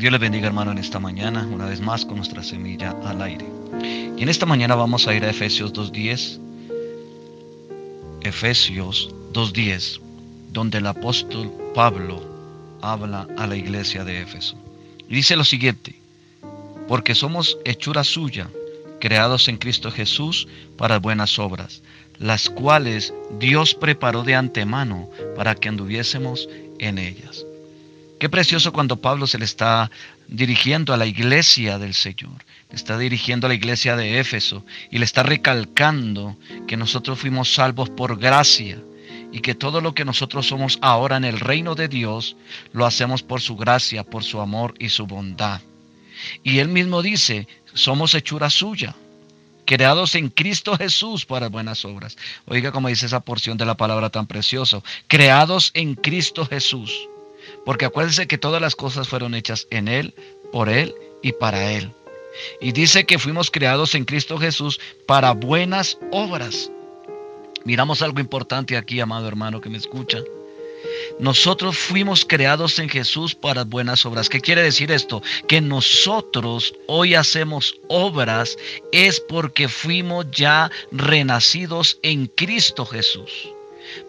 Dios les bendiga hermano en esta mañana, una vez más con nuestra semilla al aire. Y en esta mañana vamos a ir a Efesios 2.10. Efesios 2.10, donde el apóstol Pablo habla a la iglesia de Éfeso. Dice lo siguiente, porque somos hechura suya, creados en Cristo Jesús para buenas obras, las cuales Dios preparó de antemano para que anduviésemos en ellas. Qué precioso cuando Pablo se le está dirigiendo a la iglesia del Señor, le está dirigiendo a la iglesia de Éfeso y le está recalcando que nosotros fuimos salvos por gracia y que todo lo que nosotros somos ahora en el reino de Dios lo hacemos por su gracia, por su amor y su bondad. Y él mismo dice, somos hechura suya, creados en Cristo Jesús para buenas obras. Oiga como dice esa porción de la palabra tan preciosa, creados en Cristo Jesús. Porque acuérdense que todas las cosas fueron hechas en Él, por Él y para Él. Y dice que fuimos creados en Cristo Jesús para buenas obras. Miramos algo importante aquí, amado hermano que me escucha. Nosotros fuimos creados en Jesús para buenas obras. ¿Qué quiere decir esto? Que nosotros hoy hacemos obras es porque fuimos ya renacidos en Cristo Jesús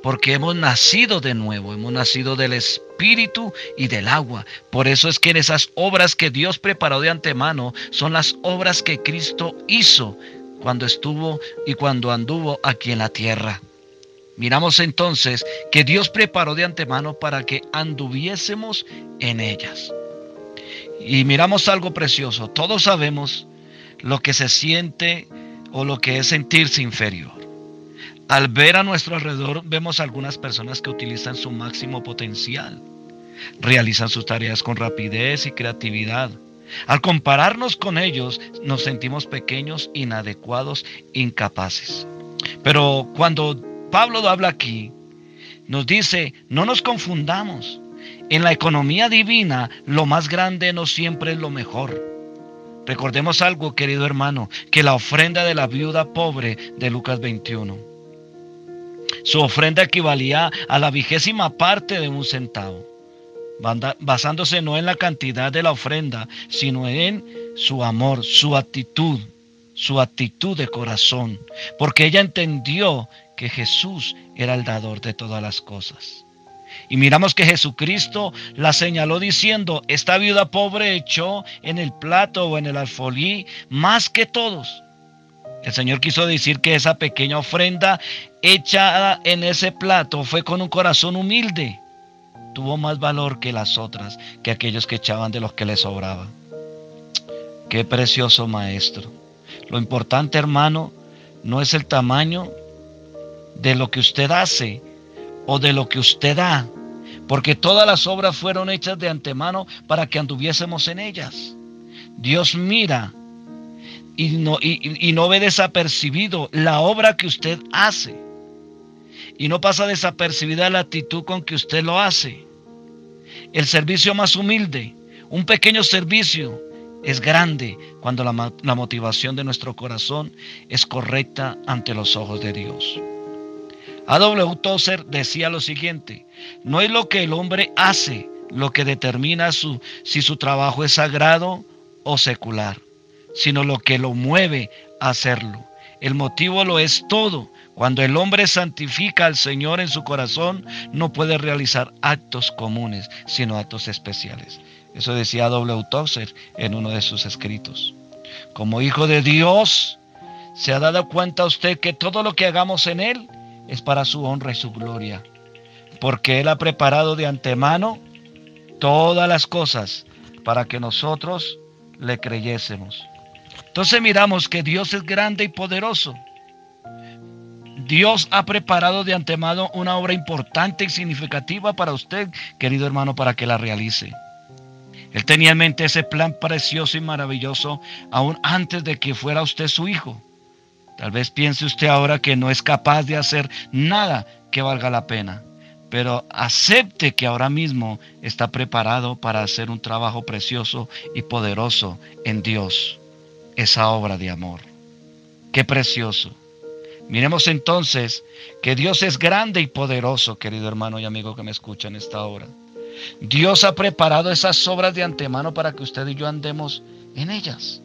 porque hemos nacido de nuevo, hemos nacido del Espíritu y del agua. Por eso es que en esas obras que Dios preparó de antemano son las obras que Cristo hizo cuando estuvo y cuando anduvo aquí en la tierra. Miramos entonces que Dios preparó de antemano para que anduviésemos en ellas. Y miramos algo precioso. Todos sabemos lo que se siente o lo que es sentirse inferior. Al ver a nuestro alrededor vemos algunas personas que utilizan su máximo potencial, realizan sus tareas con rapidez y creatividad. Al compararnos con ellos nos sentimos pequeños, inadecuados, incapaces. Pero cuando Pablo habla aquí, nos dice, no nos confundamos. En la economía divina, lo más grande no siempre es lo mejor. Recordemos algo, querido hermano, que la ofrenda de la viuda pobre de Lucas 21 su ofrenda equivalía a la vigésima parte de un centavo, basándose no en la cantidad de la ofrenda, sino en su amor, su actitud, su actitud de corazón, porque ella entendió que Jesús era el dador de todas las cosas. Y miramos que Jesucristo la señaló diciendo, esta viuda pobre echó en el plato o en el alfolí más que todos el Señor quiso decir que esa pequeña ofrenda echada en ese plato fue con un corazón humilde. Tuvo más valor que las otras, que aquellos que echaban de los que les sobraba. Qué precioso maestro. Lo importante, hermano, no es el tamaño de lo que usted hace o de lo que usted da, porque todas las obras fueron hechas de antemano para que anduviésemos en ellas. Dios mira y no, y, no ve desapercibido la obra que usted hace. Y no pasa desapercibida la actitud con que usted lo hace. El servicio más humilde, un pequeño servicio, es grande cuando la, motivación de nuestro corazón es correcta ante los ojos de Dios. A.W. Tozer decía lo siguiente, no es lo que el hombre hace lo que determina su, si su trabajo es sagrado o secular sino lo que lo mueve a hacerlo. El motivo lo es todo. Cuando el hombre santifica al Señor en su corazón, no puede realizar actos comunes, sino actos especiales. Eso decía W. Tozer en uno de sus escritos. Como hijo de Dios, ¿se ha dado cuenta usted que todo lo que hagamos en Él es para su honra y su gloria? Porque Él ha preparado de antemano todas las cosas para que nosotros le creyésemos. Entonces miramos que Dios es grande y poderoso. Dios ha preparado de antemano una obra importante y significativa para usted, querido hermano, para que la realice. Él tenía en mente ese plan precioso y maravilloso aún antes de que fuera usted su hijo. Tal vez piense usted ahora que no es capaz de hacer nada que valga la pena, pero acepte que ahora mismo está preparado para hacer un trabajo precioso y poderoso en Dios esa obra de amor. Qué precioso. Miremos entonces que Dios es grande y poderoso, querido hermano y amigo que me escucha en esta hora. Dios ha preparado esas obras de antemano para que usted y yo andemos en ellas.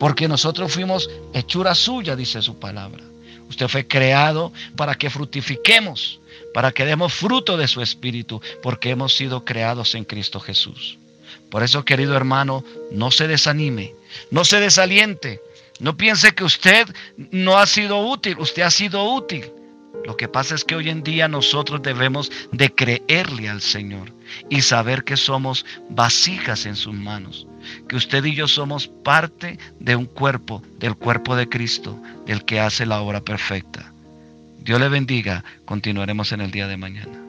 Porque nosotros fuimos hechura suya, dice su palabra. Usted fue creado para que frutifiquemos, para que demos fruto de su espíritu, porque hemos sido creados en Cristo Jesús. Por eso, querido hermano, no se desanime, no se desaliente, no piense que usted no ha sido útil, usted ha sido útil. Lo que pasa es que hoy en día nosotros debemos de creerle al Señor y saber que somos vasijas en sus manos, que usted y yo somos parte de un cuerpo, del cuerpo de Cristo, del que hace la obra perfecta. Dios le bendiga, continuaremos en el día de mañana.